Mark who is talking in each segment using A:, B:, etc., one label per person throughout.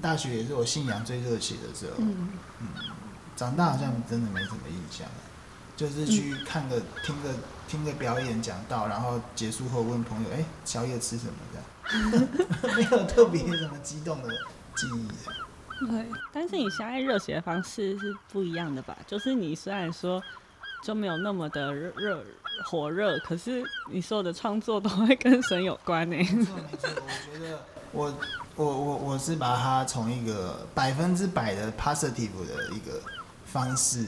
A: 大学也是我信仰最热血的时候。嗯，嗯，长大好像真的没什么印象，就是去看个、听个、听个表演讲道，然后结束后问朋友：“哎、欸，宵夜吃什么？”这样，没有特别什么激动的记忆。
B: 对，但是你现在热血的方式是不一样的吧？就是你虽然说就没有那么的热热火热，可是你所有的创作都会跟神有关呢。没错没错，
A: 我觉得我我我我是把它从一个百分之百的 positive 的一个方式，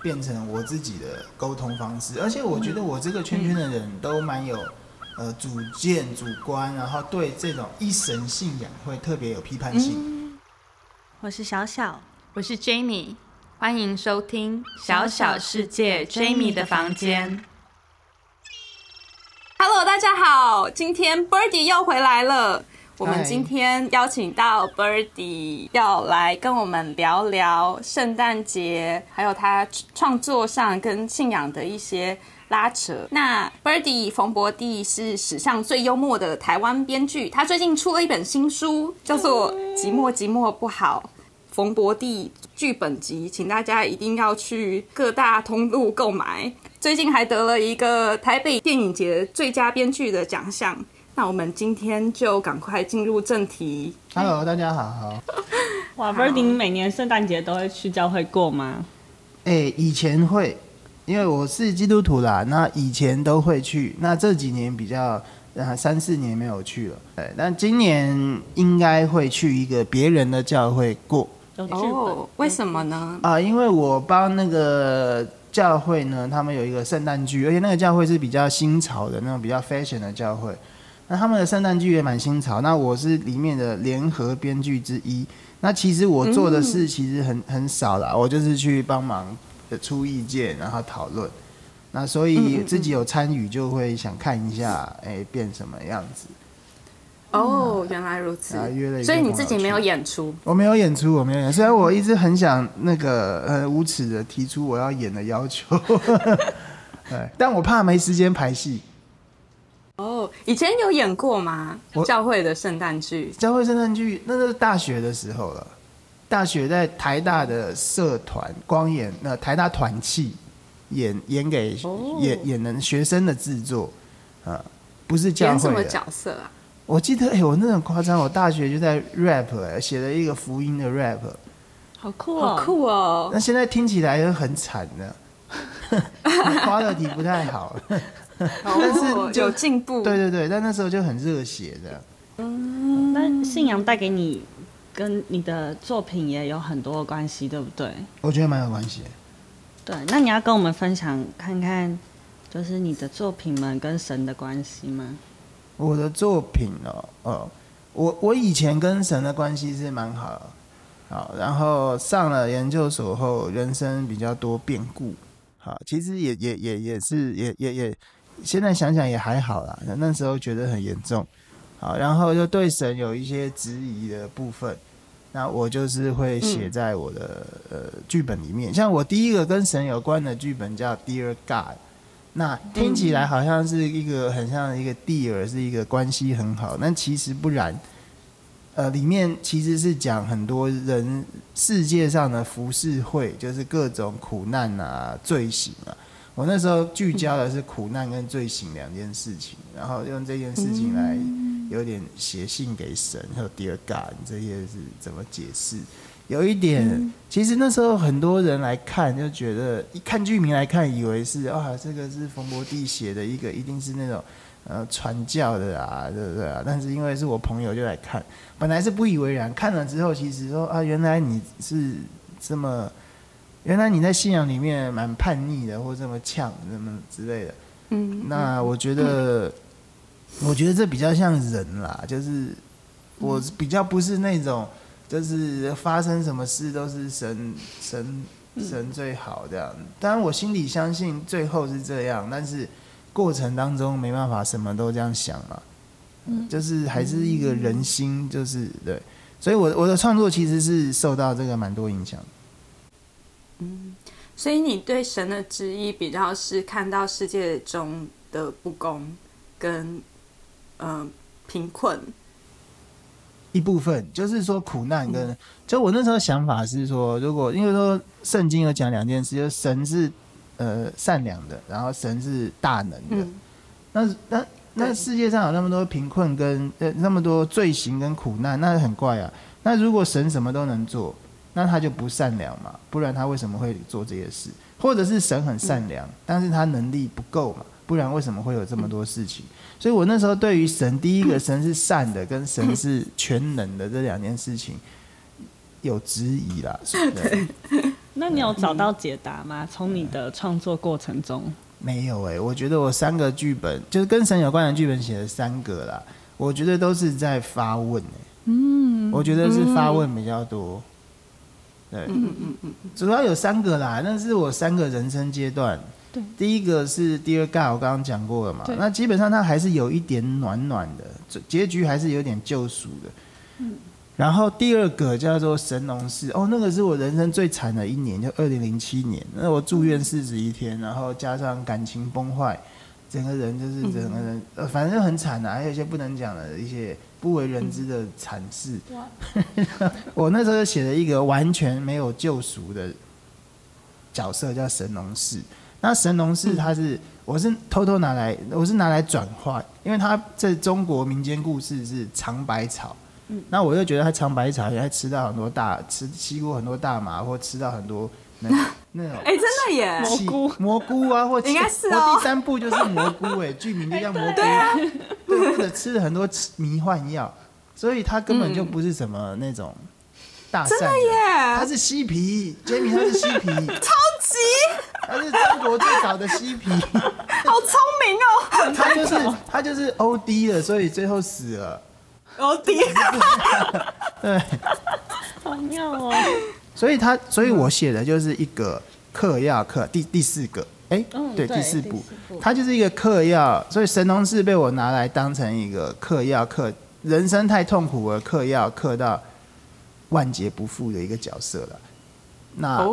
A: 变成我自己的沟通方式，而且我觉得我这个圈圈的人都蛮有呃主见、主观，然后对这种一神信仰会特别有批判性。
C: 嗯，我是小小，我是 Jamie，欢迎收听小小世界 Jamie 的房间。Hello，大家好，今天 Birdy 又回来了。我们今天邀请到 Birdy 要来跟我们聊聊圣诞节，还有他创作上跟信仰的一些拉扯。那 Birdy 冯博弟是史上最幽默的台湾编剧，他最近出了一本新书，叫做《寂寞寂寞不好》，冯博弟剧本集，请大家一定要去各大通路购买。最近还得了一个台北电影节最佳编剧的奖项。那我们今天就赶快进入正题。
A: Hello，大家好。好。
B: 哇，Birdy，你每年圣诞节都会去教会过吗？
A: 哎、欸，以前会，因为我是基督徒啦。那以前都会去，那这几年比较，三四年没有去了。对，但今年应该会去一个别人的教会过。
C: 哦，为什么呢？
A: 啊，因为我帮那个教会呢，他们有一个圣诞剧，而且那个教会是比较新潮的那种比较 fashion 的教会。那他们的圣诞剧也蛮新潮，那我是里面的联合编剧之一。那其实我做的事其实很很少啦，我就是去帮忙出意见，然后讨论。那所以自己有参与，就会想看一下，哎、欸，变什么样子。
C: 哦，原来如此。所以你自己没有演出？
A: 我没有演出，我没有演。虽然我一直很想那个呃无耻的提出我要演的要求，对，但我怕没时间排戏。
C: 哦、oh，以前有演过吗？教会的圣诞剧，
A: 教会圣诞剧，那是大学的时候了。大学在台大的社团光演，那台大团契演演给、oh. 演演的学生的制作啊，不是教会的。演什么
C: 角色啊？
A: 我记得，哎、欸，我那很夸张，我大学就在 rap，哎，写了一个福音的 rap，
C: 好酷，好酷哦。
A: 那现在听起来又很惨的，quality 不太好。但是
C: 有进步，
A: 对对对，但那时候就很热血的。
B: 嗯，那信仰带给你跟你的作品也有很多的关系，对不对？
A: 我觉得蛮有关系。
B: 对，那你要跟我们分享看看，就是你的作品们跟神的关系吗？
A: 我的作品哦，哦，我我以前跟神的关系是蛮好的，好，然后上了研究所后，人生比较多变故，好，其实也也也也是也也也。现在想想也还好啦，那时候觉得很严重，好，然后就对神有一些质疑的部分，那我就是会写在我的、嗯、呃剧本里面。像我第一个跟神有关的剧本叫《Dear God》，那听起来好像是一个很像一个 Dear，是一个关系很好，但其实不然，呃，里面其实是讲很多人世界上的浮世绘，就是各种苦难啊、罪行啊。我那时候聚焦的是苦难跟罪行两件事情，然后用这件事情来有点写信给神，还有 Dear God 这些是怎么解释？有一点，其实那时候很多人来看就觉得，一看剧名来看，以为是啊，这个是冯博弟写的一个，一定是那种呃传教的啊，对不对啊？但是因为是我朋友就来看，本来是不以为然，看了之后其实说啊，原来你是这么。原来你在信仰里面蛮叛逆的，或这么呛，什么之类的。嗯，那我觉得，我觉得这比较像人啦，就是我比较不是那种，就是发生什么事都是神神神最好这样。当然我心里相信最后是这样，但是过程当中没办法什么都这样想嘛。嗯，就是还是一个人心，就是对。所以我我的创作其实是受到这个蛮多影响。
C: 嗯，所以你对神的旨意比较是看到世界中的不公跟嗯、呃、贫困，
A: 一部分，就是说苦难跟，嗯、就我那时候想法是说，如果因为说圣经有讲两件事，就是神是呃善良的，然后神是大能的。嗯、那那那世界上有那么多贫困跟呃那么多罪行跟苦难，那很怪啊。那如果神什么都能做，那他就不善良嘛？不然他为什么会做这些事？或者是神很善良，嗯、但是他能力不够嘛？不然为什么会有这么多事情？所以我那时候对于神，第一个神是善的，跟神是全能的这两件事情有质疑啦。是不是，
B: 那你有找到解答吗？从你的创作过程中？
A: 没有哎、欸，我觉得我三个剧本就是跟神有关的剧本写了三个啦，我觉得都是在发问、欸、嗯，我觉得是发问比较多。对，嗯嗯嗯，主要有三个啦，那是我三个人生阶段。对，第一个是 Dear God，我刚刚讲过了嘛。那基本上它还是有一点暖暖的，结局还是有点救赎的。嗯。然后第二个叫做神农氏，哦，那个是我人生最惨的一年，就二零零七年。那我住院四十一天，然后加上感情崩坏，整个人就是整个人，呃，反正就很惨的，还有一些不能讲的一些不为人知的惨事。哇。我那时候写了一个完全没有救赎的角色，叫神农氏。那神农氏他是，我是偷偷拿来，我是拿来转化，因为他在中国民间故事是尝百草，嗯，那我又觉得他尝百草，也还吃到很多大，吃吸过很多大麻，或吃到很多那那种，
C: 哎，真的耶，
B: 蘑菇。
A: 蘑菇啊，或
C: 应该是哦，
A: 第三部就是蘑菇，哎，剧名就叫蘑菇，对，或者吃了很多迷幻药，所以他根本就不是什么那种。真的耶！他是嬉皮，Jamie 他是嬉皮，
C: 超级，
A: 他是中国最早的嬉皮，
C: 好聪明哦！
A: 他就是他就是 OD 了，所以最后死了。
C: OD，
A: 对，
B: 好妙哦！
A: 所以他，所以我写的就是一个嗑药嗑第第四个，哎、欸，嗯、对，第四部，他就是一个嗑药，所以神农氏被我拿来当成一个嗑药嗑，人生太痛苦而，嗑药嗑到。万劫不复的一个角色了，那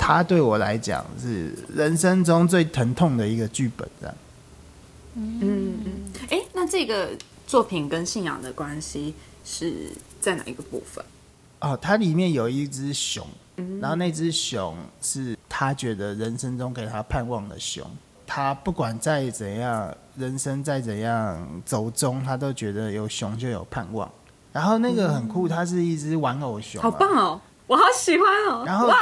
A: 他对我来讲是人生中最疼痛的一个剧本，这样。
C: 嗯。嗯，哎、欸，那这个作品跟信仰的关系是在哪一个部分？
A: 哦，它里面有一只熊，然后那只熊是他觉得人生中给他盼望的熊，他不管再怎样，人生再怎样走中，他都觉得有熊就有盼望。然后那个很酷，它是一只玩偶熊，
C: 好棒哦，我好喜欢哦。
A: 然后，哇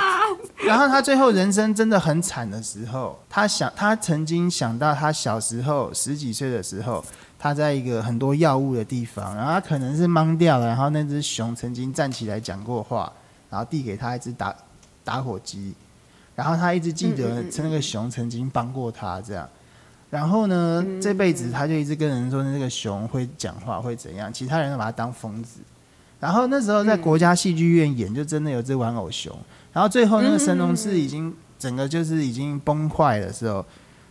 A: 然后他最后人生真的很惨的时候，他想，他曾经想到他小时候十几岁的时候，他在一个很多药物的地方，然后他可能是懵掉了，然后那只熊曾经站起来讲过话，然后递给他一只打打火机，然后他一直记得那个熊曾经帮过他这样。然后呢，嗯、这辈子他就一直跟人说，那个熊会讲话，会怎样？其他人都把他当疯子。然后那时候在国家戏剧院演，就真的有只玩偶熊。然后最后那个神农氏已经整个就是已经崩坏的时候，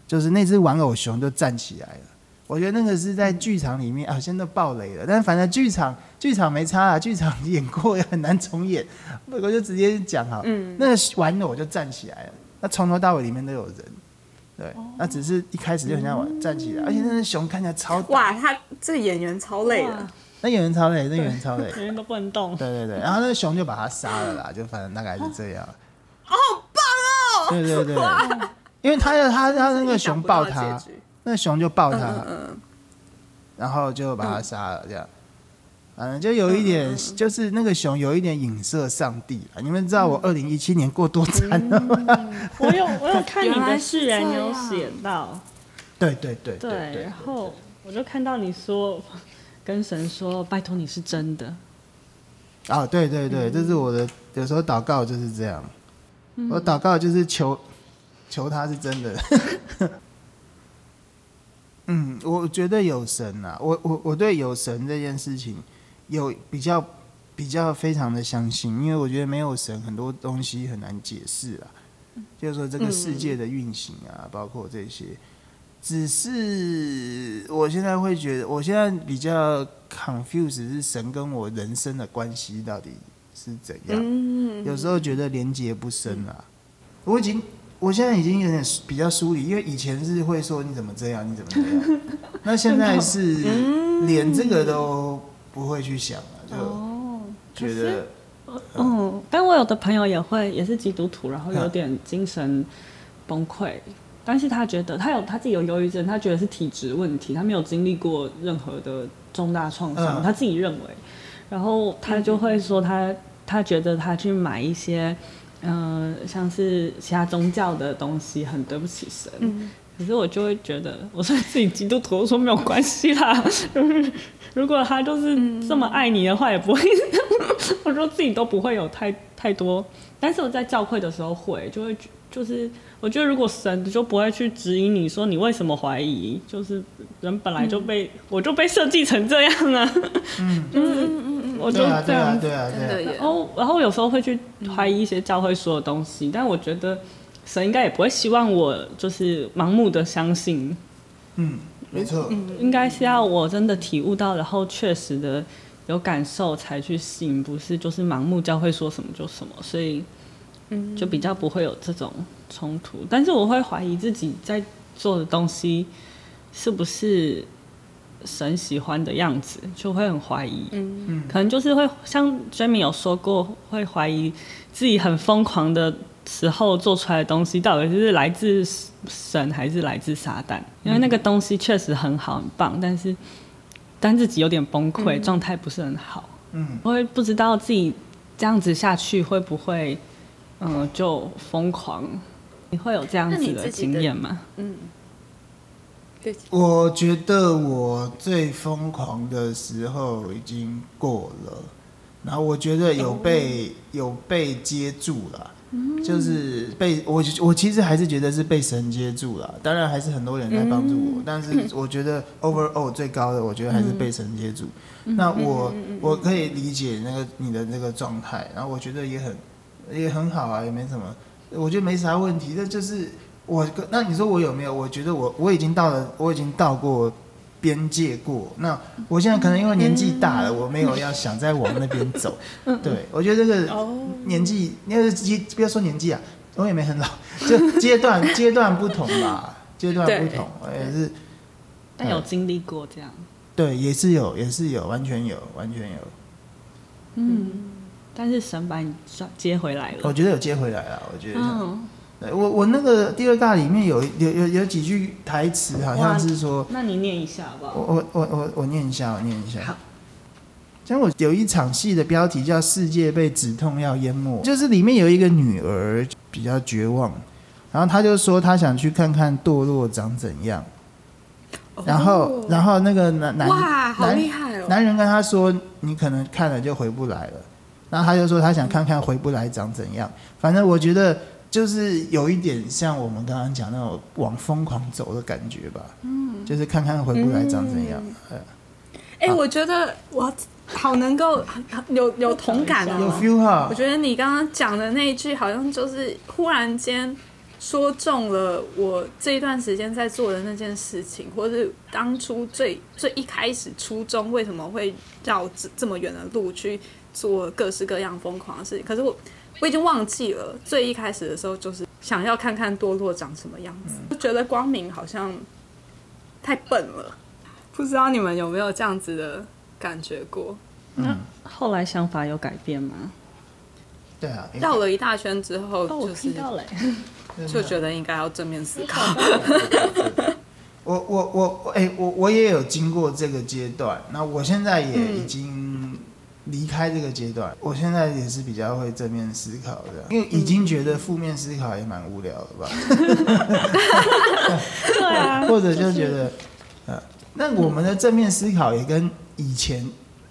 A: 就是那只玩偶熊就站起来了。我觉得那个是在剧场里面啊，现在都爆雷了。但反正剧场剧场没差啊，剧场演过也很难重演。我就直接讲哈，嗯，那个玩偶就站起来了。那从头到尾里面都有人。对，那只是一开始就很像我站起来，而且那只熊看起来超。
C: 哇，他这演员超累的。
A: 那演员超累，那演员超累，
B: 演员都不能动。
A: 对对对，然后那个熊就把他杀了啦，就反正大概是这样。
C: 好棒哦！
A: 对对对，因为他要他他那个熊抱他，那熊就抱他，然后就把他杀了这样。反正，就有一点，就是那个熊有一点影射上帝了。你们知道我二零一七年过多惨吗？
B: 我有，我有看你的释然，你有写到。
A: 对对对
B: 对。然后我就看到你说，跟神说，拜托你是真的。
A: 啊，对对对，这是我的，有时候祷告就是这样。我祷告就是求，求他是真的。嗯，我觉得有神啊，我我我对有神这件事情。有比较比较非常的相信，因为我觉得没有神，很多东西很难解释啊。就是说这个世界的运行啊，包括这些，只是我现在会觉得，我现在比较 confused 是神跟我人生的关系到底是怎样？有时候觉得连接不深啊。我已经，我现在已经有点比较疏离，因为以前是会说你怎么这样，你怎么这样，那现在是连这个都。不会去想了，就觉得，
B: 哦、嗯，但我有的朋友也会也是基督徒，然后有点精神崩溃，嗯、但是他觉得他有他自己有忧郁症，他觉得是体质问题，他没有经历过任何的重大创伤，嗯、他自己认为，然后他就会说他他觉得他去买一些。嗯、呃，像是其他宗教的东西，很对不起神。嗯、可是我就会觉得，我说自己基督徒，我说没有关系啦。就 是如果他就是这么爱你的话，也不会。我说自己都不会有太太多，但是我在教会的时候会，就会就是我觉得如果神就不会去指引你说你为什么怀疑，就是人本来就被、嗯、我就被设计成这样啊。嗯 嗯。我就这样，对啊，对啊，对啊。然后，然后有时候会去怀疑一些教会说的东西，但我觉得神应该也不会希望我就是盲目的相信。
A: 嗯，没错。
B: 应该是要我真的体悟到，然后确实的有感受才去信，不是就是盲目教会说什么就什么，所以就比较不会有这种冲突。但是我会怀疑自己在做的东西是不是。神喜欢的样子，就会很怀疑，嗯，可能就是会像 Jamie 有说过，会怀疑自己很疯狂的时候做出来的东西，到底是来自神还是来自撒旦？因为那个东西确实很好很棒，但是但自己有点崩溃，状态不是很好，嗯，我会不知道自己这样子下去会不会，嗯、呃，就疯狂？你会有这样子的经验吗？嗯。
A: 我觉得我最疯狂的时候已经过了，然后我觉得有被有被接住了，就是被我我其实还是觉得是被神接住了，当然还是很多人在帮助我，但是我觉得 overall 最高的，我觉得还是被神接住。那我我可以理解那个你的那个状态，然后我觉得也很也很好啊，也没什么，我觉得没啥问题，那就是。我那你说我有没有？我觉得我我已经到了，我已经到过边界过。那我现在可能因为年纪大了，我没有要想再往那边走。对，我觉得这个年纪，因为阶不要说年纪啊，我也没很老，就阶段阶段不同吧，阶段不同，我也是。
B: 但有经历过这样。
A: 对，也是有，也是有，完全有，完全有。
B: 嗯，但是神把你接回来了。
A: 我觉得有接回来了，我觉得。我我那个第二大里面有有有有几句台词，好像是说，
B: 那你念一下好不好？
A: 我我我我我念一下，我念一下。好。像我有一场戏的标题叫《世界被止痛药淹没》，就是里面有一个女儿比较绝望，然后她就说她想去看看堕落长怎样，然后然后那个男男
C: 哇，好厉害哦！
A: 男人跟她说，你可能看了就回不来了，然后她就说她想看看回不来长怎样，反正我觉得。就是有一点像我们刚刚讲那种往疯狂走的感觉吧，嗯，就是看看回不来长怎样。
C: 哎，我觉得我好能够有有同感哦，
A: 有 feel 哈。
C: 我觉得你刚刚讲的那一句，好像就是忽然间说中了我这一段时间在做的那件事情，或是当初最最一开始初衷为什么会绕这这么远的路去做各式各样疯狂的事情。可是我。我已经忘记了，最一开始的时候就是想要看看堕落长什么样子，就觉得光明好像太笨了。不知道你们有没有这样子的感觉过？
B: 那后来想法有改变吗？
A: 对啊，
C: 绕了一大圈之后，就是就觉得应该要正面思考。
A: 我我我哎，我我也有经过这个阶段，那我现在也已经。离开这个阶段，我现在也是比较会正面思考的，因为已经觉得负面思考也蛮无聊了吧？
B: 对啊，
A: 或者就觉得，呃，那我们的正面思考也跟以前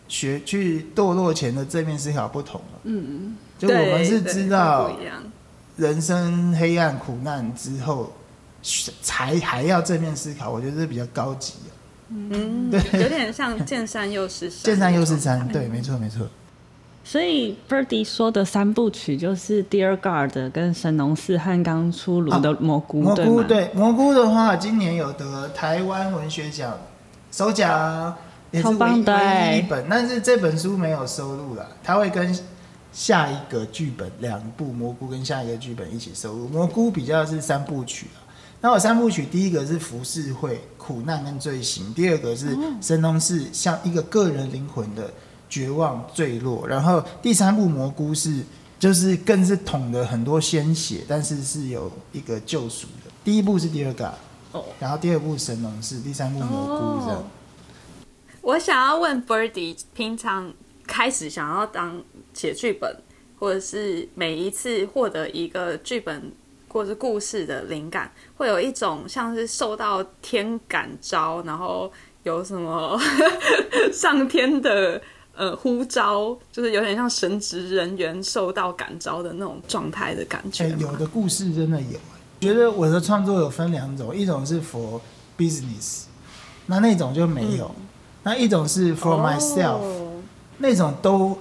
A: 学去堕落前的正面思考不同了。嗯，就我们是知道人生黑暗苦难之后，才还要正面思考，我觉得这比较高级。
C: 嗯，对，有点像见山又是山。
A: 见山又是山，对，没错没错。
B: 所以 Birdy 说的三部曲就是《Dear God》跟《神农氏》和刚出炉的《蘑菇》
A: 啊。蘑菇对，蘑菇的话，今年有得台湾文学奖首奖，也是唯一一本，但是这本书没有收录了，它会跟下一个剧本两部《蘑菇》跟下一个剧本一起收录，《蘑菇》比较是三部曲。那我三部曲，第一个是浮世绘苦难跟罪行，第二个是神农氏像一个个人灵魂的绝望坠落，然后第三部蘑菇是就是更是捅了很多鲜血，但是是有一个救赎的。第一部是第二个，哦，然后第二部神农氏，第三部蘑菇这样。
C: 我想要问 Birdy，平常开始想要当写剧本，或者是每一次获得一个剧本或者是故事的灵感，会有一种像是受到天感召，然后有什么 上天的呃呼召，就是有点像神职人员受到感召的那种状态的感觉。
A: 有的故事真的有，觉得我的创作有分两种，一种是 for business，那那种就没有。嗯那一种是 for myself，、oh. 那种都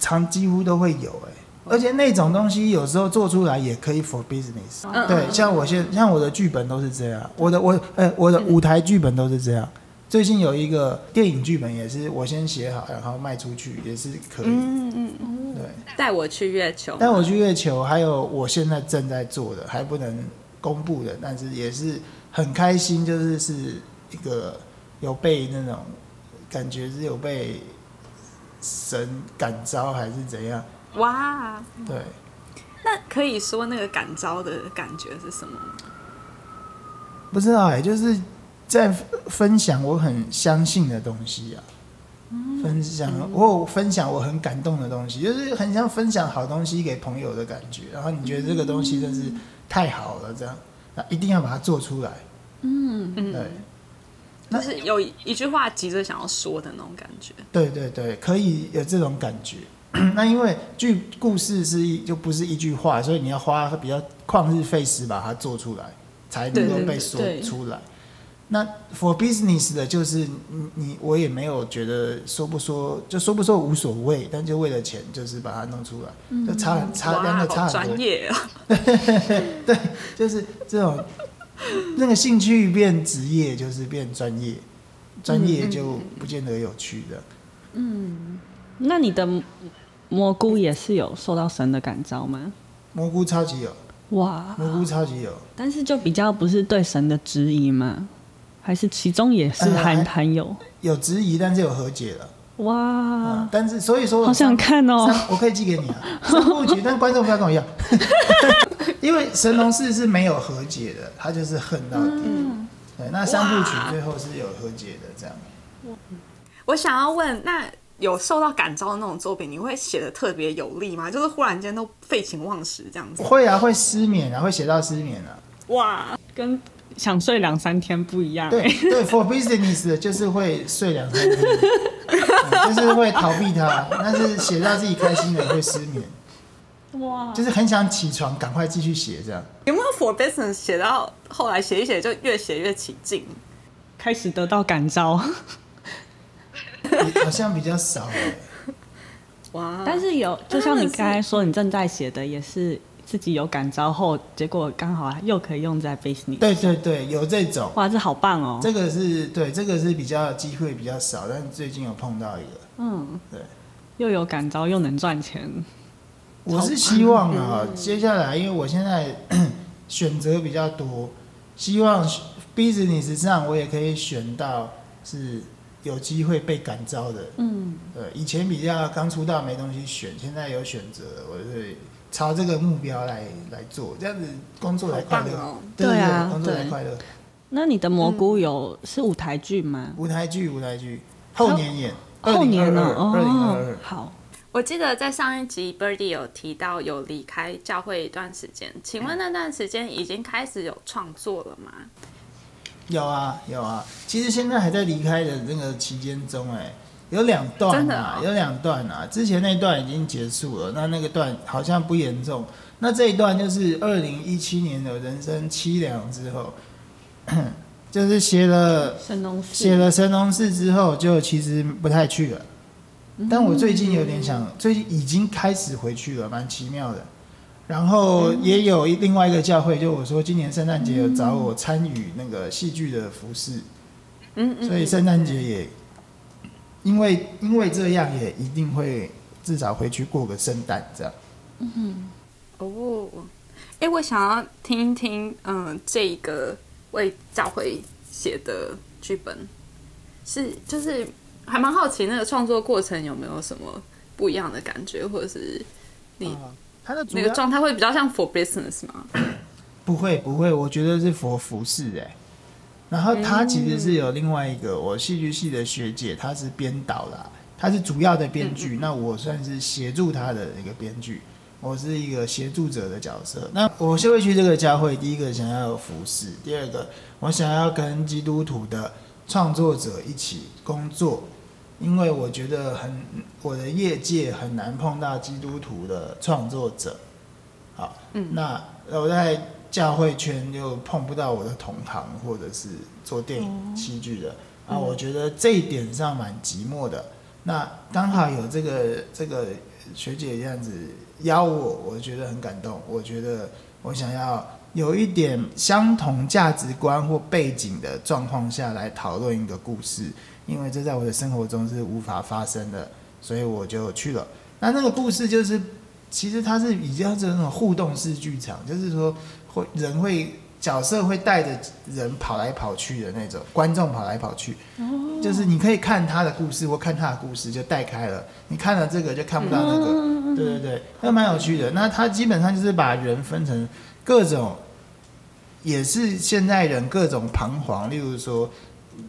A: 常几乎都会有哎、欸，而且那种东西有时候做出来也可以 for business，、oh. 对，像我现像我的剧本都是这样，我的我呃、欸、我的舞台剧本都是这样，最近有一个电影剧本也是我先写好，然后卖出去也是可以，嗯嗯嗯，对，
C: 带我去月球，
A: 带我去月球，还有我现在正在做的还不能公布的，但是也是很开心，就是是一个有被那种。感觉是有被神感召还是怎样？
C: 哇，
A: 对，
C: 那可以说那个感召的感觉是什么？
A: 不知道哎、欸，就是在分享我很相信的东西啊，嗯、分享我分享我很感动的东西，就是很像分享好东西给朋友的感觉。然后你觉得这个东西真是太好了，这样，那一定要把它做出来。嗯嗯，对。
C: 就是有一句话急着想要说的那种感觉。
A: 对对对，可以有这种感觉。那因为剧故事是一就不是一句话，所以你要花比较旷日费时把它做出来，才能够被说出来。那 for business 的就是你你我也没有觉得说不说就说不说无所谓，但就为了钱就是把它弄出来，嗯、就差差两个差很多。专业啊！对，就是这种。那个兴趣变职业，就是变专业，专业就不见得有趣的。
B: 嗯，那你的蘑菇也是有受到神的感召吗？
A: 蘑菇超级有，哇，蘑菇超级有，
B: 但是就比较不是对神的质疑吗？还是其中也是含含有、呃、
A: 有质疑，但是有和解了。
B: 哇、嗯！
A: 但是所以说，
B: 好想看哦，
A: 我可以寄给你啊，三部曲，但观众不要跟我一样。因为神农氏是没有和解的，他就是恨到底。嗯、对，那三部曲最后是有和解的，这样。
C: 我想要问，那有受到感召的那种作品，你会写的特别有力吗？就是忽然间都废寝忘食这样子？
A: 会啊，会失眠啊，会写到失眠啊。
B: 哇，跟想睡两三天不一样。
A: 对对，for business 就是会睡两三天，就是会逃避它，但是写到自己开心的会失眠。哇，就是很想起床，赶快继续写这样。
C: 有没有 for business 写到后来写一写就越写越起劲，
B: 开始得到感召？
A: 好像比较少哎。
B: 哇！但是有，就像你刚才说，你正在写的也是自己有感召后，结果刚好又可以用在 business。
A: 对对对，有这种。
B: 哇，这好棒哦！
A: 这个是对，这个是比较机会比较少，但最近有碰到一个。嗯，对，
B: 又有感召又能赚钱。
A: 我是希望啊，接下来因为我现在选择比较多，希望 business 上我也可以选到是有机会被感召的。嗯，对，以前比较刚出道没东西选，现在有选择，我就会朝这个目标来来做，这样子工作才快乐。
B: 哦、对啊，
A: 工作才快乐。
B: 那你的蘑菇有是舞台剧吗？
A: 舞台剧，舞台剧，后年演，
B: 后年呢？
A: 二零二二，
B: 好。
C: 我记得在上一集 Birdy 有提到有离开教会一段时间，请问那段时间已经开始有创作了吗？
A: 有啊，有啊。其实现在还在离开的那个期间中，哎，有两段啊，有两段啊。之前那段已经结束了，那那个段好像不严重。那这一段就是二零一七年的人生凄凉之后，就是写了
B: 神农氏，
A: 写了神农氏之后，就其实不太去了。但我最近有点想，最近已经开始回去了，蛮奇妙的。然后也有另外一个教会，就我说今年圣诞节有找我参与那个戏剧的服饰，嗯，所以圣诞节也因为因为这样也一定会至少回去过个圣诞这样。嗯，
C: 哦，哎，我想要听一听，嗯，这个为教会写的剧本是就是。还蛮好奇那个创作过程有没有什么不一样的感觉，或者是你
A: 他的
C: 那个状态会比较像 for business 吗？
A: 不会不会，我觉得是 for 服饰哎。然后他其实是有另外一个我戏剧系的学姐，她是编导啦，她是主要的编剧，那我算是协助她的一个编剧，我是一个协助者的角色。那我就会去这个教会，第一个想要有服饰，第二个我想要跟基督徒的创作者一起工作，因为我觉得很我的业界很难碰到基督徒的创作者。好，嗯，那我在。教会圈又碰不到我的同行，或者是做电影戏剧的、嗯、啊，我觉得这一点上蛮寂寞的。那刚好有这个这个学姐这样子邀我，我觉得很感动。我觉得我想要有一点相同价值观或背景的状况下来讨论一个故事，因为这在我的生活中是无法发生的，所以我就去了。那那个故事就是，其实它是比较这种互动式剧场，就是说。会人会角色会带着人跑来跑去的那种，观众跑来跑去，就是你可以看他的故事或看他的故事就带开了，你看了这个就看不到那个，对对对，那蛮有趣的。那他基本上就是把人分成各种，也是现代人各种彷徨，例如说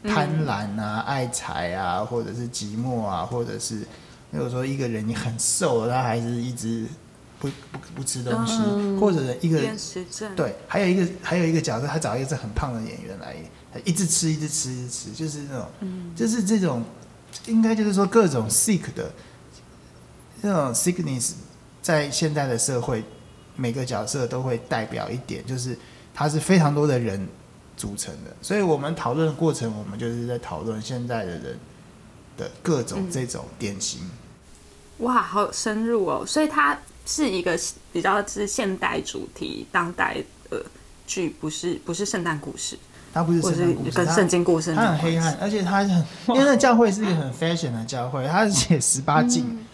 A: 贪婪啊、爱财啊，或者是寂寞啊，或者是，例如说一个人你很瘦，他还是一直。不不不吃东西，嗯、或者一个对，还有一个还有一个角色，他找一个是很胖的演员来，他一直吃一直吃一直吃，就是那种，嗯、就是这种，应该就是说各种 sick 的，这种 sickness，在现在的社会，每个角色都会代表一点，就是他是非常多的人组成的，所以我们讨论的过程，我们就是在讨论现在的人的各种这种典型。嗯、
C: 哇，好深入哦，所以它。是一个比较是现代主题、当代的剧，不是不是圣诞故事，
A: 它不是圣诞故事，
C: 跟圣经故事，
A: 它很黑暗，而且它很，因为那教会是一个很 fashion 的教会，它是写十八禁，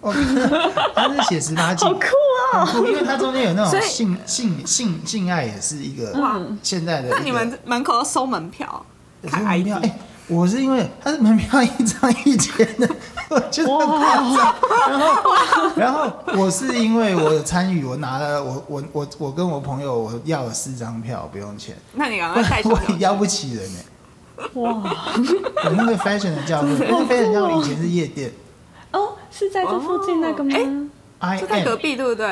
A: 哦，它是写十八禁，
B: 好酷哦，
A: 因为它中间有那种性性性性爱，也是一个哇现在的，
C: 那你们门口要收门票，
A: 收门票，哎。我是因为他是门票一张一千的，我觉得很夸张。然后，然后我是因为我参与，我拿了我我我我跟我朋友我要了四张票，不用钱。
C: 那你赶快带
A: 我也邀不起人呢。哇！我那个 fashion 的教会，那个 fashion 教会以前是夜店。
B: 哦，是在这附近那个吗？
C: 哎，就在隔壁，对不对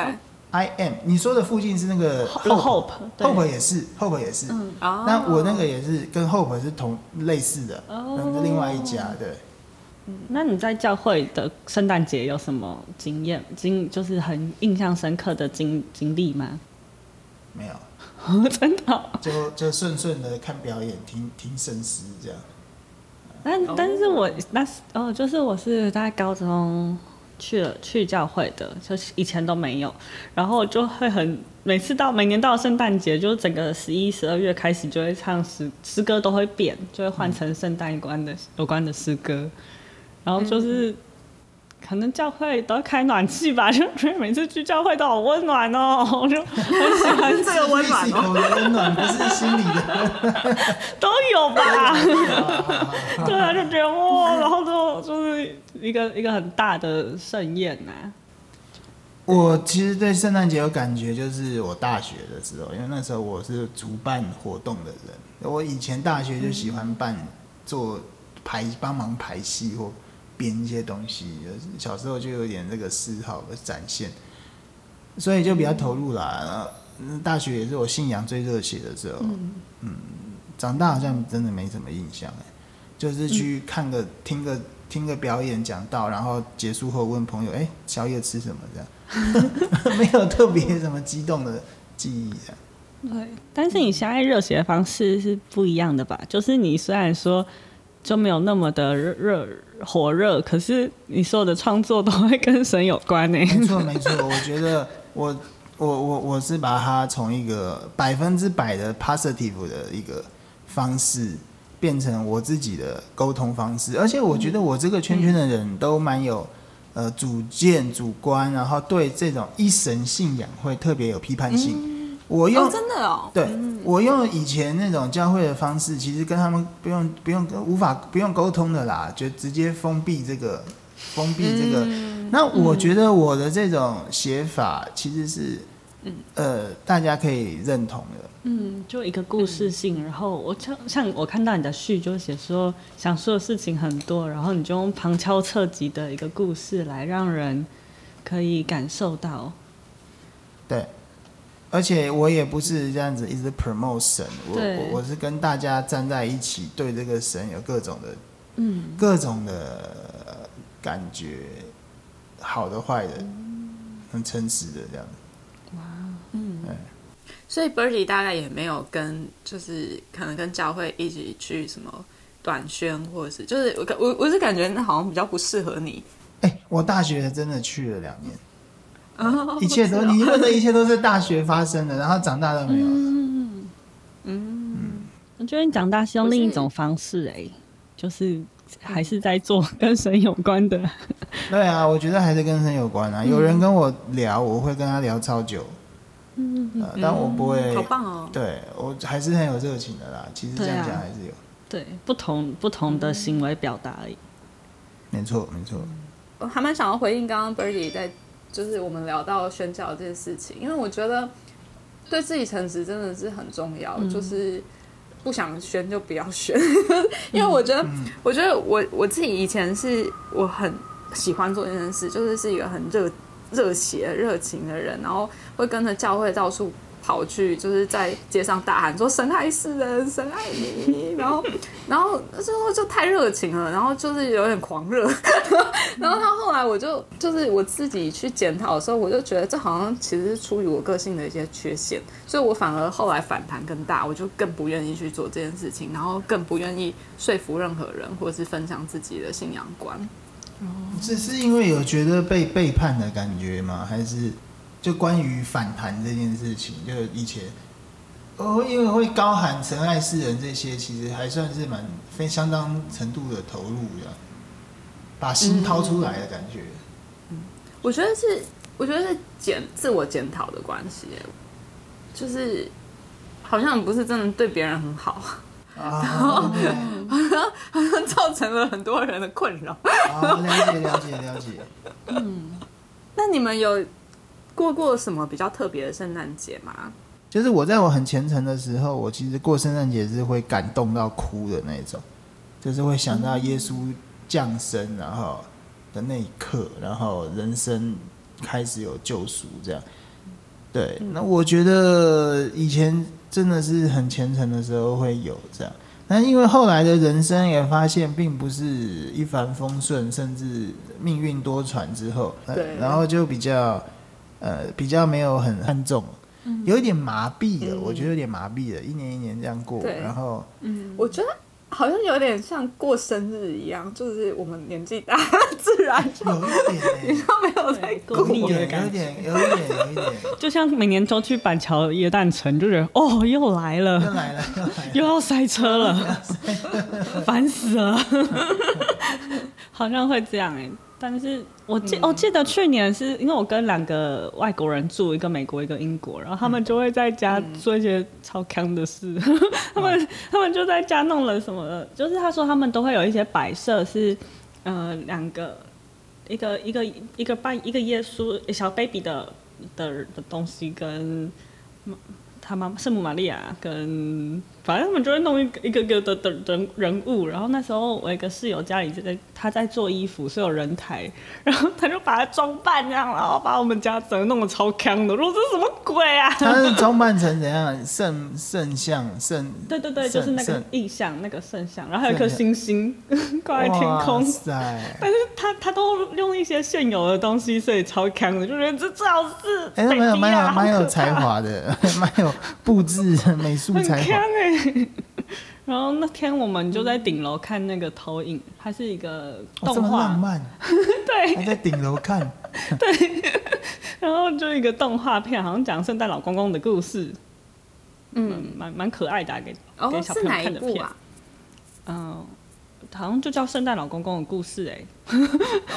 A: ？I am，你说的附近是那个
B: Hope，Hope
A: 也是，Hope 也是。嗯，那我那个也是跟 Hope 是同类似的，哦，另外一家，对。
B: 嗯，那你在教会的圣诞节有什么经验？经就是很印象深刻的经经历吗？
A: 没有，
B: 真的。
A: 就就顺顺的看表演，听听圣诗这样。
B: 但但是我那是哦，就是我是在高中。去了去教会的，就是以前都没有，然后就会很每次到每年到圣诞节，就整个十一、十二月开始就会唱诗诗歌都会变，就会换成圣诞有关的有关的诗歌，然后就是。嗯可能教会都要开暖气吧，就觉得每次去教会都好温暖哦，我就 很喜欢这个温暖哦。
A: 温暖不是心里的，
B: 都有吧？对啊，就觉得哇，然后就就是一个一个很大的盛宴呐、啊。
A: 我其实对圣诞节有感觉，就是我大学的时候，因为那时候我是主办活动的人，我以前大学就喜欢办做排帮忙排戏或。编一些东西，小时候就有点这个嗜好的展现，所以就比较投入啦。嗯，大学也是我信仰最热血的时候。嗯，嗯，长大好像真的没什么印象哎，就是去看个、听个、听个表演讲道，然后结束后问朋友：“哎，宵夜吃什么？”这样，没有特别什么激动的记忆。
B: 对，但是你现在热血的方式是不一样的吧？就是你虽然说。就没有那么的热热火热，可是你所有的创作都会跟神有关呢。
A: 没错没错，我觉得我 我我我是把它从一个百分之百的 positive 的一个方式，变成我自己的沟通方式。而且我觉得我这个圈圈的人都蛮有呃主见主观，然后对这种一神信仰会特别有批判性。我用、
C: 哦、真的哦，
A: 对、嗯、我用以前那种教会的方式，其实跟他们不用不用无法不用沟通的啦，就直接封闭这个封闭这个。嗯、那我觉得我的这种写法其实是，嗯、呃，大家可以认同的。
B: 嗯，就一个故事性，然后我像像我看到你的序就写说想说的事情很多，然后你就用旁敲侧击的一个故事来让人可以感受到，
A: 对。而且我也不是这样子一直 promote 神，我我我是跟大家站在一起，对这个神有各种的，嗯，各种的感觉，好的坏的，很诚实的这样子。哇，嗯，对。
C: 所以 Birdy 大概也没有跟，就是可能跟教会一起去什么短宣，或者是就是我我我是感觉那好像比较不适合你。
A: 哎、欸，我大学真的去了两年。一切都，你问的一切都是大学发生的，然后长大了没有。嗯
B: 嗯，我觉得你长大是用另一种方式哎、欸，就是还是在做跟神有关的。
A: 对啊，我觉得还是跟神有关啊。有人跟我聊，我会跟他聊超久。嗯嗯，但我不会。
C: 好棒哦！
A: 对，我还是很有热情的啦。其实这样讲还是有。
B: 对，不同不同的行为表达而已。
A: 没错没错。
C: 我还蛮想要回应刚刚 Birdy 在。就是我们聊到宣教这件事情，因为我觉得对自己诚实真的是很重要。嗯、就是不想宣就不要宣，因为我觉得，嗯、我觉得我我自己以前是我很喜欢做这件事，就是是一个很热热血、热情的人，然后会跟着教会到处。跑去就是在街上大喊说“神爱世人，神爱你”，然后，然后之后就太热情了，然后就是有点狂热，然后他后来我就就是我自己去检讨的时候，我就觉得这好像其实是出于我个性的一些缺陷，所以我反而后来反弹更大，我就更不愿意去做这件事情，然后更不愿意说服任何人或者是分享自己的信仰观。
A: 这是因为有觉得被背叛的感觉吗？还是？就关于反弹这件事情，就以前，哦，因为会高喊神爱世人这些，其实还算是蛮非相当程度的投入的，把心掏出来的感觉。
C: 嗯，我觉得是，我觉得是检自我检讨的关系，就是好像不是真的对别人很好，啊、然后好像好像造成了很多人的困扰。
A: 啊，了解了解了解。
C: 嗯，那你们有？过过什么比较特别的圣诞节吗？
A: 就是我在我很虔诚的时候，我其实过圣诞节是会感动到哭的那种，就是会想到耶稣降生，然后的那一刻，然后人生开始有救赎这样。对，那我觉得以前真的是很虔诚的时候会有这样，但因为后来的人生也发现并不是一帆风顺，甚至命运多舛之后，对，然后就比较。呃，比较没有很看重，有一点麻痹了，嗯、我觉得有点麻痹了，一年一年这样过，对。然后，
C: 嗯，我觉得好像有点像过生日一样，就是我们年纪大，自然就
A: 有一点、欸，
C: 你都没有在过，
A: 有一点，有一点，有一点，有一点，
B: 就像每年都去板桥耶诞城，就觉得哦，又来了，
A: 又来了，又来了，
B: 又要塞车了，烦死了，好像会这样哎、欸。但是我记我记得去年是因为我跟两个外国人住，一个美国一个英国，然后他们就会在家做一些超康的事，嗯、他们他们就在家弄了什么，就是他说他们都会有一些摆设是，呃两个一个一个一个半一个耶稣小 baby 的的的东西跟他妈圣母玛利亚跟。反正他们就会弄一个一个个的的人人物，然后那时候我一个室友家里就在他在做衣服，是有人台，然后他就把它装扮这样，然后把我们家整个弄得超康的。我说这什么鬼啊？
A: 他是装扮成怎样？圣圣像圣？
B: 对对对，就是那个意象，那个圣像，然后还有一颗星星挂在天空。塞但是他他都用一些现有的东西，所以超康的，就觉得这最好是。哎，蛮有蛮有
A: 蛮有才华的，蛮有布置美术才华。
B: 然后那天我们就在顶楼看那个投影，它是一
A: 个动画。
B: 对，
A: 还在顶楼看。
B: 对，然后就一个动画片，好像讲圣诞老公公的故事。嗯，蛮蛮可爱的，给给小朋友看的片。嗯，好像就叫圣诞老公公的故事，哎。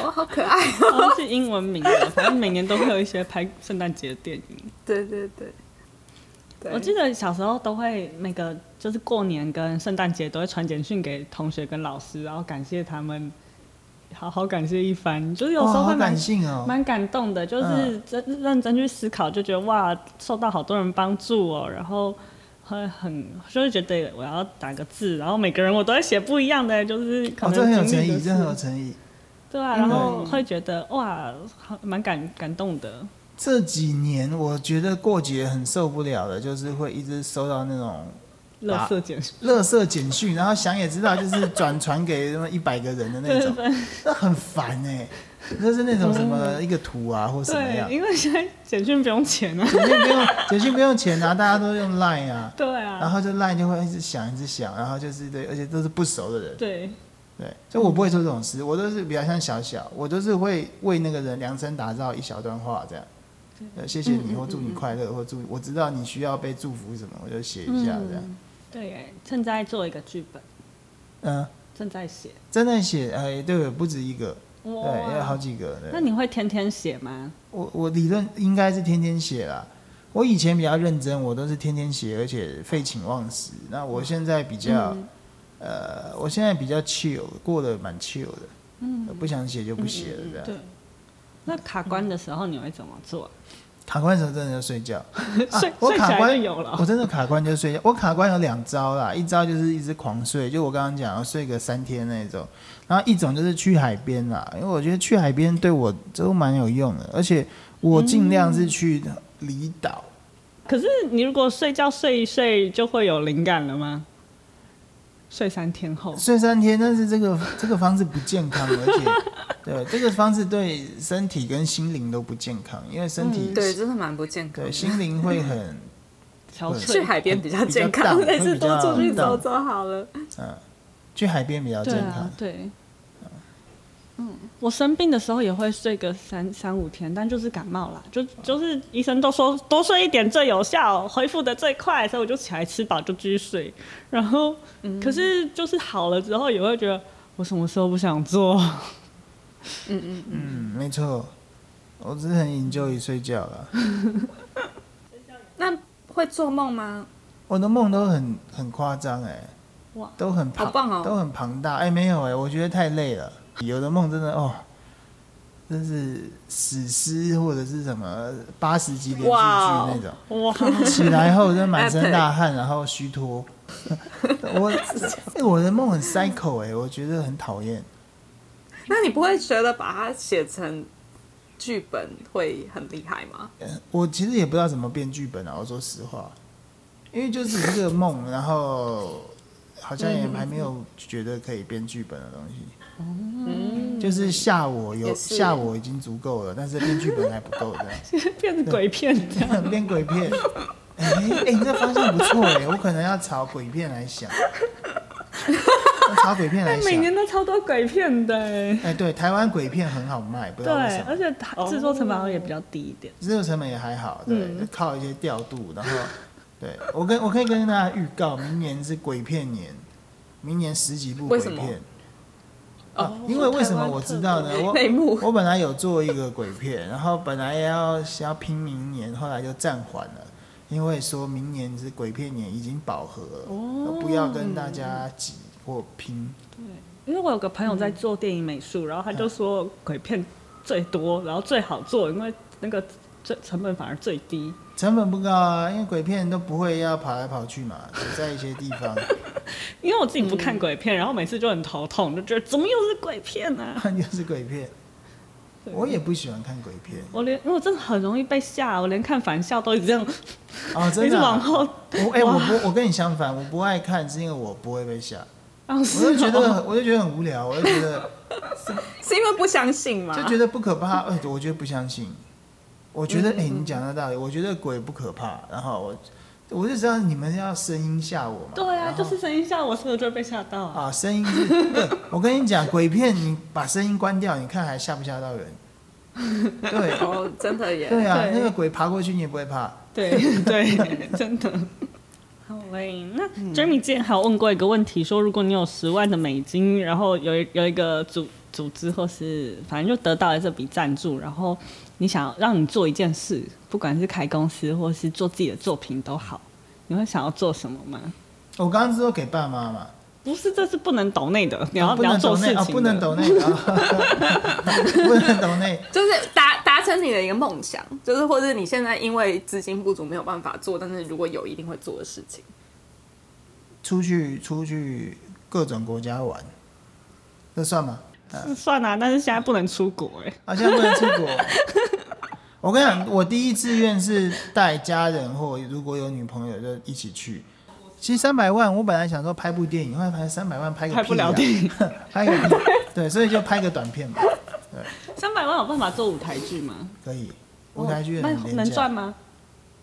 C: 哦，好可爱。
B: 好像是英文名的，反正每年都会有一些拍圣诞节的电影。
C: 对对对。
B: 我记得小时候都会那个，就是过年跟圣诞节都会传简讯给同学跟老师，然后感谢他们，好好感谢一番。就是有时候会蛮、哦、蛮感动的，就是真认真去思考，就觉得哇，受到好多人帮助哦，然后会很就会觉得我要打个字，然后每个人我都会写不一样的，就是可能、就是、
A: 哦，很有诚意，这很有诚意。
B: 对啊，然后会觉得哇，蛮感感动的。
A: 这几年我觉得过节很受不了的，就是会一直收到那种
B: 垃圾简讯，
A: 垃圾简讯，然后想也知道就是转传给什么一百个人的那种，那很烦哎、欸，就是那种什么一个图啊或什么样，
B: 因为现在简讯不用钱啊，
A: 简讯不用简讯不用钱啊，大家都用 Line 啊，
B: 对啊，
A: 然后就 Line 就会一直响一直响，然后就是对，而且都是不熟的人，
B: 对。
A: 对，所以我不会做这种事，我都是比较像小小，我都是会为那个人量身打造一小段话这样。呃，谢谢你，或祝你快乐，或祝我知道你需要被祝福什么，我就写一下这样。
B: 嗯、对，正在做一个剧本。嗯，正在写。
A: 正在写，哎，对，不止一个，对，有好几个。
B: 那你会天天写吗？
A: 我我理论应该是天天写啦。我以前比较认真，我都是天天写，而且废寝忘食。那我现在比较，嗯、呃，我现在比较 chill，过得蛮 chill 的。嗯，不想写就不写了，这样。
B: 对。那卡关的时候你会怎么做？
A: 卡关的时候真的就睡觉，我卡关
B: 有了。
A: 我真的卡关就睡觉。我卡关有两招啦，一招就是一直狂睡，就我刚刚讲要睡个三天那种。然后一种就是去海边啦，因为我觉得去海边对我都蛮有用的，而且我尽量是去离岛、嗯。
B: 可是你如果睡觉睡一睡就会有灵感了吗？睡三天后，
A: 睡三天，但是这个这个方式不健康，而且 对这个方式对身体跟心灵都不健康，因为身体、嗯、
C: 对真的蛮不健康，
A: 对心灵会 很
C: 去海边比较健康，还是多出去走走好了。
A: 嗯，去海边比较健康，
B: 对，啊对。嗯，我生病的时候也会睡个三三五天，但就是感冒啦，就就是医生都说多睡一点最有效，恢复的最快，所以我就起来吃饱就继续睡。然后，嗯、可是就是好了之后也会觉得我什么时候不想做。
A: 嗯嗯嗯，没错，我只是很 enjoy 睡觉了。
C: 那会做梦吗？
A: 我的梦都很很夸张哎，哇，都很庞、
C: 哦、
A: 都很庞大哎，没有哎，我觉得太累了。有的梦真的哦，真是史诗或者是什么八十集连续剧那种。哇！起来后就满身大汗，然后虚脱。我我的梦很 cycle 哎，我觉得很讨厌。
C: 那你不会觉得把它写成剧本会很厉害吗？
A: 我其实也不知道怎么编剧本啊，我说实话，因为就是一个梦，然后好像也还没有觉得可以编剧本的东西。嗯，就是吓我有吓我已经足够了，但是编剧本还不够这样，
B: 变成鬼片这样，
A: 编鬼片。哎、欸、哎、欸，你这方向不错哎，我可能要朝鬼片来想，要朝鬼片来 想。
B: 每年都超多鬼片的哎。
A: 哎，对，台湾鬼片很好卖，不知道为什么。
B: 对，而且制作成本好像也比较低一点。
A: 制作成本也还好，对，嗯、靠一些调度，然后对我跟我可以跟大家预告，明年是鬼片年，明年十几部鬼片。啊，因为为什么我知道呢？我 我本来有做一个鬼片，然后本来要要拼明年，后来就暂缓了，因为说明年是鬼片年，已经饱和了，哦，不要跟大家挤或拼。
B: 对，因为我有个朋友在做电影美术，然后他就说鬼片最多，然后最好做，因为那个最成本反而最低。
A: 成本不高啊，因为鬼片都不会要跑来跑去嘛，只在一些地方。
B: 因为我自己不看鬼片，嗯，然后每次就很头痛，就觉得怎么又是鬼片呢？啊？
A: 又是鬼片，我也不喜欢看鬼片。
B: 我连因为我真的很容易被吓，我连看反校都一直这样。
A: 哦，真的，啊？一直
B: 往后。
A: 我哎，欸，我不，我跟你相反，我不爱看，是因为我不会被吓。哦，我就觉得，我就觉得很无聊，我就觉得
C: 是，是因为不相信嘛？
A: 就觉得不可怕。哎，我觉得不相信。我觉得，哎、嗯欸，你讲的道理，我觉得鬼不可怕。然后我，我就知道你们要声音吓我嘛。
B: 对啊，就是声音吓我，是不是就会被吓到啊？
A: 声音是，对，我跟你讲，鬼片你把声音关掉，你看还吓不吓到人？对，
C: 哦，真的耶。
A: 对啊，那个鬼爬过去你也不会怕。
B: 对 对，真的。好嘞，那 Jeremy 之前还有问过一个问题，说如果你有十万的美金，然后有有一个组组织或是反正就得到了这笔赞助，然后。你想让你做一件事，不管是开公司或是做自己的作品都好，你会想要做什么吗？
A: 我刚刚是说给爸妈嘛，
B: 不是，这是不能抖内的，你要、
A: 啊、不能抖内啊，不能抖内，不能抖内，
C: 就是达达成你的一个梦想，就是或者你现在因为资金不足没有办法做，但是如果有一定会做的事情。
A: 出去出去各种国家玩，这算吗？
B: 是算啊，但是现在不能出国哎、欸。
A: 啊，现在不能出国。我跟你讲，我第一志愿是带家人或如果有女朋友就一起去。其实三百万，我本来想说拍部电影，后来拍三百万拍个屁、啊、
B: 拍不了电影，
A: 拍个屁。对，所以就拍个短片嘛。对，
B: 三百万有办法做舞台剧吗？
A: 可以，舞台剧、
B: 哦、能赚吗？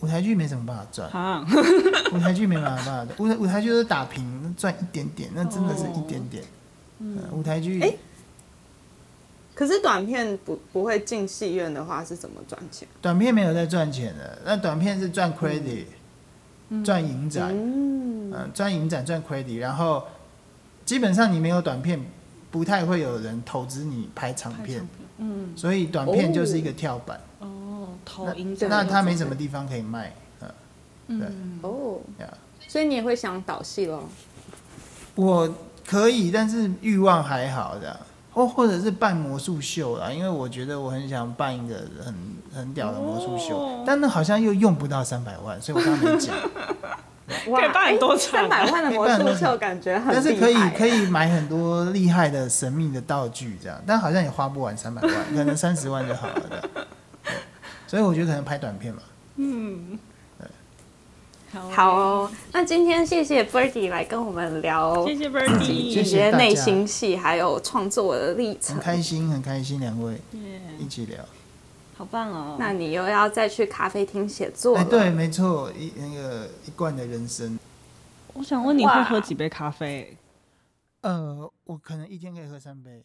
A: 舞台剧没什么办法赚，
B: 啊、
A: 舞台剧没办法办法，舞台舞台剧是打平赚一点点，那真的是一点点。哦嗯、舞台剧，
C: 欸，可是短片不不会进戏院的话是怎么赚钱？
A: 短片没有在赚钱的，那短片是赚 credit，赚影展，嗯，赚影展赚 credit，然后基本上你没有短片，不太会有人投资你拍长片，嗯，所以短片就是一个跳板。
B: 哦。
A: 那那他没什么地方可以卖，嗯，对，
C: 哦，所以你也会想导戏咯？
A: 我可以，但是欲望还好这样，或或者是办魔术秀啦，因为我觉得我很想办一个很很屌的魔术秀，哦、但那好像又用不到三百万，所以我刚刚没讲。
B: 可以办很多场，
C: 三百万的魔术秀感觉很，
A: 但是可以可以买很多厉害的神秘的道具这样，但好像也花不完三百万，可能三十万就好了的。所以我觉得可能拍短片嘛。嗯，对，
C: 好，好哦。那今天谢谢 Birdy 来跟我们聊，
B: 谢谢 Birdy，
C: 一些内心戏还有创作的历程。
A: 很开心，很开心，两位一起聊，
B: 好棒哦。
C: 那你又要再去咖啡厅写作了？
A: 对，没错，一那个一贯的人生。
B: 我想问你会喝几杯咖啡？
A: 呃，我可能一天可以喝三杯。